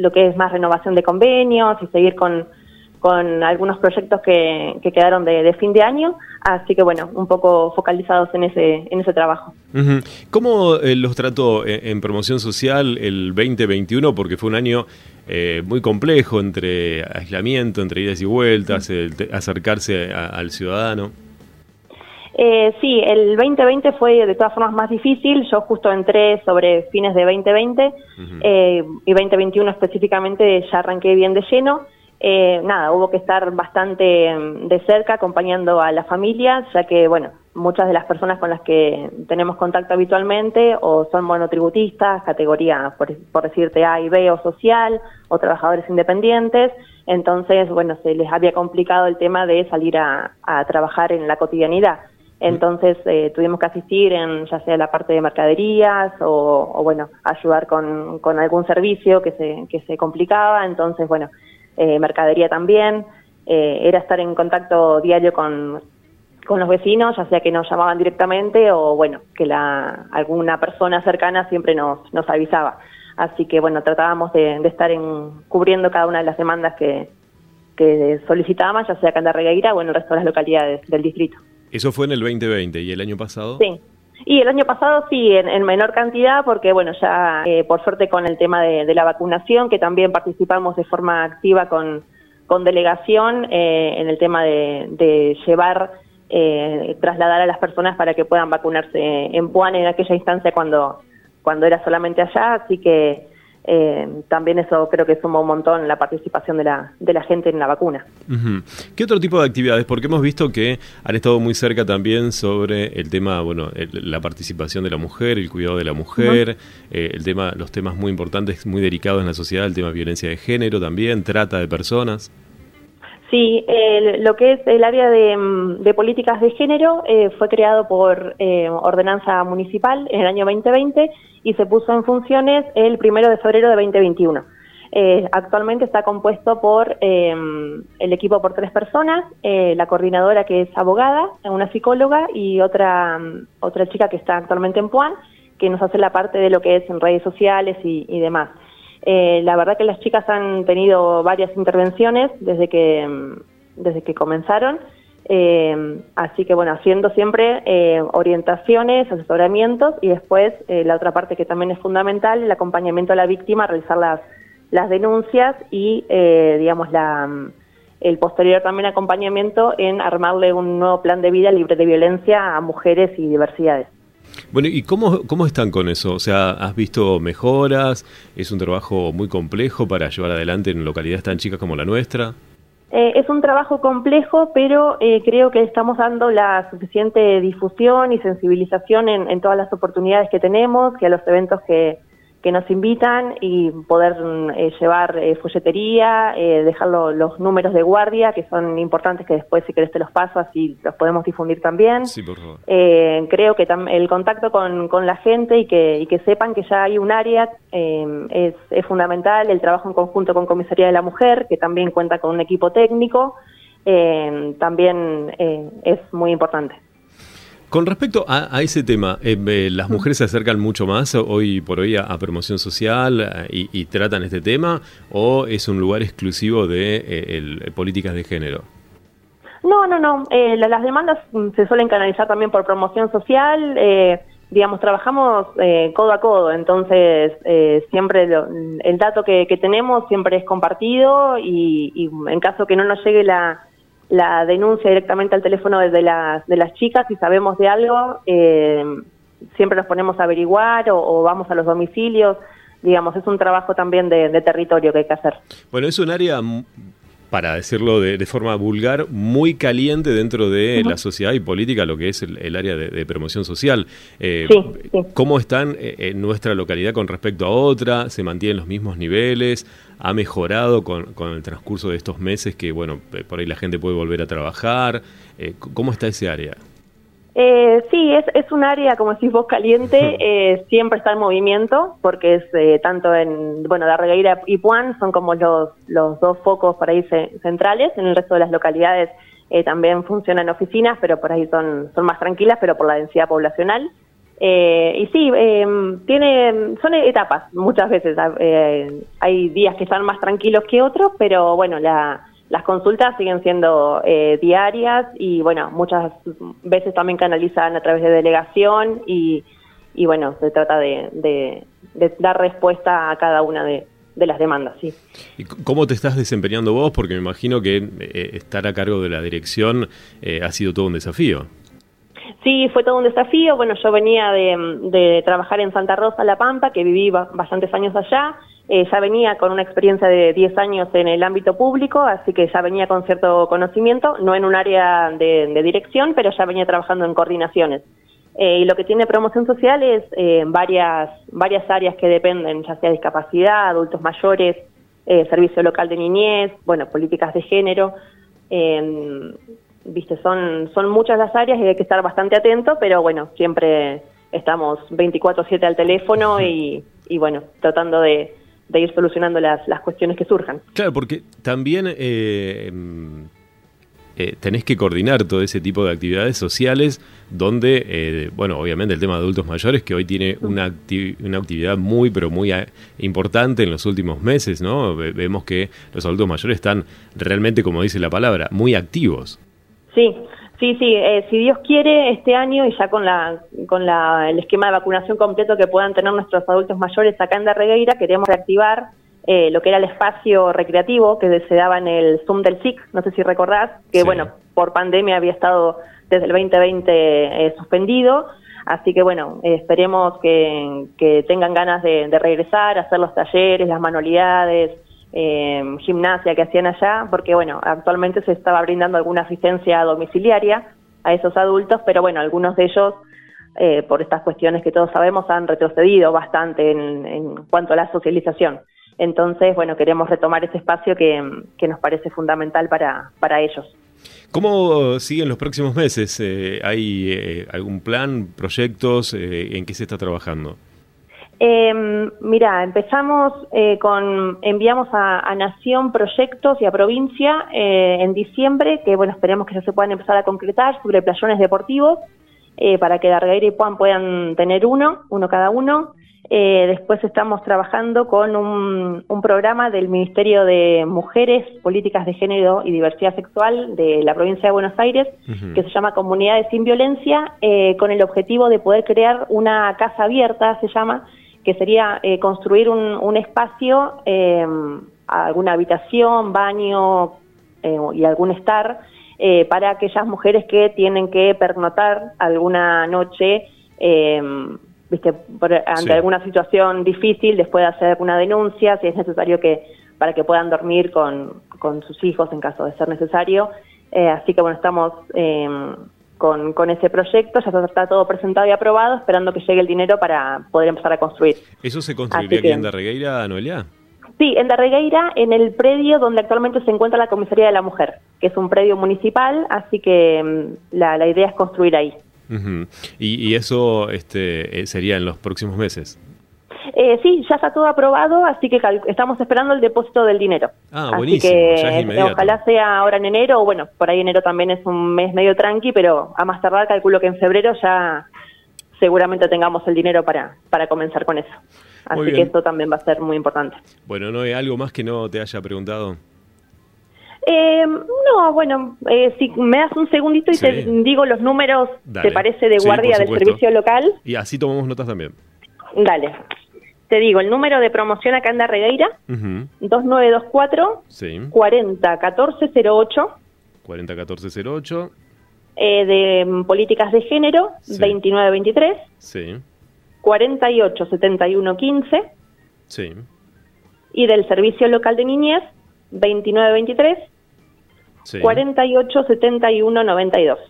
lo que es más renovación de convenios y seguir con, con algunos proyectos que, que quedaron de, fin de año, así que bueno, un poco focalizados en ese, en ese trabajo. ¿Cómo eh, los trató en, promoción social el 2021? Porque fue un año eh, muy complejo entre aislamiento, entre idas y vueltas, acercarse acercarse al ciudadano. Eh, sí, el 2020 fue de todas formas más difícil. Yo justo entré sobre fines de 2020 eh, y 2021 específicamente ya arranqué bien de lleno. Eh, nada, hubo que estar bastante mm, de cerca acompañando a la familia, ya que, bueno, muchas de las personas con las que tenemos contacto habitualmente o son monotributistas, categoría, por, decirte, A y B o social, o trabajadores independientes. Entonces, bueno, se les había complicado el tema de salir a, trabajar en la cotidianidad. Entonces eh, tuvimos que asistir en ya sea la parte de mercaderías o, o bueno, ayudar con, con, algún servicio que se, que se complicaba. Entonces, bueno, eh, mercadería también, eh, era estar en contacto diario con, con los vecinos, ya sea que nos llamaban directamente o bueno, que la, alguna persona cercana siempre nos, nos avisaba. Así que bueno, tratábamos de, estar en, cubriendo cada una de las demandas que, que solicitábamos, ya sea acá en o en el resto de las localidades del distrito. Eso fue en el 2020 y el año pasado. Sí. Y el año pasado sí, en, menor cantidad, porque bueno, ya eh, por suerte con el tema de, la vacunación, que también participamos de forma activa con, con delegación eh, en el tema de, llevar, eh, trasladar a las personas para que puedan vacunarse en Puan en aquella instancia cuando, cuando era solamente allá, así que eh, también eso creo que suma un montón la participación de la, de la gente en la vacuna. ¿Qué otro tipo de actividades? Porque hemos visto que han estado muy cerca también sobre el tema, bueno, la participación de la mujer, el cuidado de la mujer, eh, el tema, los temas muy importantes, muy delicados en la sociedad, el tema de violencia de género también, trata de personas. Sí, lo que es el área de, mm, políticas de género eh, fue creado por eh, ordenanza municipal en el año 2020 y se puso en funciones el primero de febrero de 2021. Eh, actualmente está compuesto por el equipo por tres personas, la coordinadora que es abogada, una psicóloga y otra, mm, otra chica que está actualmente en Puan, que nos hace la parte de lo que es en redes sociales y demás. Eh, la verdad que las chicas han tenido varias intervenciones desde que, mm, desde que comenzaron, eh, así que bueno, haciendo siempre eh, orientaciones, asesoramientos y después la otra parte que también es fundamental, el acompañamiento a la víctima, realizar las, las denuncias y digamos la mm, el posterior también acompañamiento en armarle un nuevo plan de vida libre de violencia a mujeres y diversidades. Bueno, ¿y cómo, cómo están con eso? O sea, ¿has visto mejoras? ¿Es un trabajo muy complejo para llevar adelante en localidades tan chicas como la nuestra? Eh, es un trabajo complejo, pero eh, creo que estamos dando la suficiente difusión y sensibilización en, en todas las oportunidades que tenemos, que a los eventos que, que nos invitan y poder eh, llevar eh, folletería, eh, dejar los números de guardia, que son importantes, que después si querés te los paso, así los podemos difundir también. Sí, por favor. Eh, creo que el contacto con, con, la gente y que, y que sepan que ya hay un área es, es fundamental, el trabajo en conjunto con Comisaría de la Mujer, que también cuenta con un equipo técnico, también es muy importante. Con respecto a, ese tema, eh, ¿las mujeres se acercan mucho más hoy por hoy a, promoción social eh, y, tratan este tema o es un lugar exclusivo de eh, políticas de género? No, no, no. las demandas mm, se suelen canalizar también por promoción social. digamos, trabajamos codo a codo, entonces siempre el dato que, tenemos siempre es compartido y, y en caso que no nos llegue la la denuncia directamente al teléfono de las, de las chicas si sabemos de algo, eh, siempre nos ponemos a averiguar o, vamos a los domicilios. Digamos, es un trabajo también de, territorio que hay que hacer. Bueno, es un área para decirlo de, forma vulgar, muy caliente dentro de la sociedad y política, lo que es el, área de, promoción social. Eh, ¿Cómo están eh, en nuestra localidad con respecto a otra? ¿Se mantienen los mismos niveles? ¿Ha mejorado con, con el transcurso de estos meses que, bueno, por ahí la gente puede volver a trabajar? Eh, ¿Cómo está ese área? Eh, sí, es, es un área, como decís vos, caliente, eh, siempre está en movimiento, porque es eh, tanto en, bueno, Darregueira y Puan son como los, los dos focos por ahí centrales, en el resto de las localidades eh, también funcionan oficinas, pero por ahí son, son más tranquilas, pero por la densidad poblacional. Eh, y sí, eh, tiene, son etapas muchas veces. Eh, hay días que están más tranquilos que otros, pero bueno, las consultas siguen siendo diarias y bueno, muchas veces también canalizan a través de delegación y, y bueno, se trata de, dar respuesta a cada una de, las demandas, sí. ¿Y cómo te estás desempeñando vos? Porque me imagino que estar a cargo de la dirección ha sido todo un desafío. Sí, fue todo un desafío. Bueno, yo venía de, trabajar en Santa Rosa, La Pampa, que viví bastantes años allá. Eh, ya venía con una experiencia de 10 años en el ámbito público, así que ya venía con cierto conocimiento, no en un área de, dirección, pero ya venía trabajando en coordinaciones. Eh, y lo que tiene promoción social es eh, varias, varias áreas que dependen, ya sea discapacidad, adultos mayores, servicio local de niñez, bueno, políticas de género viste, son, son muchas las áreas y hay que estar bastante atento, pero bueno, siempre estamos 24/7 al teléfono y, y bueno, tratando de, de ir solucionando las, las, cuestiones que surjan. Claro, porque también eh, eh, tenés que coordinar todo ese tipo de actividades sociales donde, eh, bueno, obviamente el tema de adultos mayores que hoy tiene una, una actividad muy, pero muy importante en los últimos meses, ¿no? vemos que los adultos mayores están realmente, como dice la palabra, muy activos. Sí, sí, sí. Eh, si Dios quiere, este año y ya con la con la, el esquema de vacunación completo que puedan tener nuestros adultos mayores acá en Darregueira, queremos reactivar eh, lo que era el espacio recreativo que se daba en el Zoom del SIC, no sé si recordás, que bueno, por pandemia había estado desde el 2020 eh, suspendido. Así que bueno, esperemos que, que, tengan ganas de, de regresar, hacer los talleres, las manualidades, eh, gimnasia que hacían allá, porque bueno, actualmente se estaba brindando alguna asistencia domiciliaria a esos adultos, pero bueno, algunos de ellos, eh, por estas cuestiones que todos sabemos, han retrocedido bastante en, cuanto a la socialización. Entonces, bueno, queremos retomar ese espacio que, nos parece fundamental para, para ellos. ¿Cómo siguen los próximos meses? Eh, ¿Hay eh, algún plan, proyectos? ¿En qué se está trabajando? Eh, mira, empezamos eh, con, enviamos a, Nación proyectos y a provincia eh, en diciembre, que bueno, esperemos que ya se puedan empezar a concretar sobre playones deportivos, eh, para que Dargueira y Puan puedan tener uno, uno cada uno. después estamos trabajando con un, programa del Ministerio de Mujeres, Políticas de Género y Diversidad Sexual de la provincia de Buenos Aires, que se llama Comunidades sin Violencia, con el objetivo de poder crear una casa abierta, se llama, que sería eh, construir un, espacio, eh, alguna habitación, baño eh, y algún estar para aquellas mujeres que tienen que pernotar alguna noche, viste, ante alguna situación difícil, después de hacer una denuncia, si es necesario que para que puedan dormir con, con sus hijos en caso de ser necesario. así que bueno, estamos con, con ese proyecto, ya está todo presentado y aprobado, esperando que llegue el dinero para poder empezar a construir. ¿Eso se construiría aquí en Darregueira, Noelia? Sí, en Darregueira, en el predio donde actualmente se encuentra la Comisaría de la Mujer, que es un predio municipal, así que mm, la, la idea es construir ahí. y, y, eso este, eh, sería en los próximos meses. Eh, sí, ya está todo aprobado, así que estamos esperando el depósito del dinero. Ah, buenísimo. Así que ojalá sea ahora en enero, o bueno, por ahí enero también es un mes medio tranqui, pero a más tardar calculo que en febrero ya seguramente tengamos el dinero para, para comenzar con eso. Así que esto también va a ser muy importante. Bueno, ¿no hay algo más que no te haya preguntado? Eh, no, bueno, eh, si me das un segundito y te digo los números, ¿te parece, de guardia del servicio local? Y así tomamos notas también. Dale. Te digo, el número de promoción acá en Darregueira, uh 2924 sí. 401408. 401408. Eh, de mm, políticas de género, 2923. Sí. 487115. Sí. Y del Servicio Local de Niñez, 2923. Sí. 487192.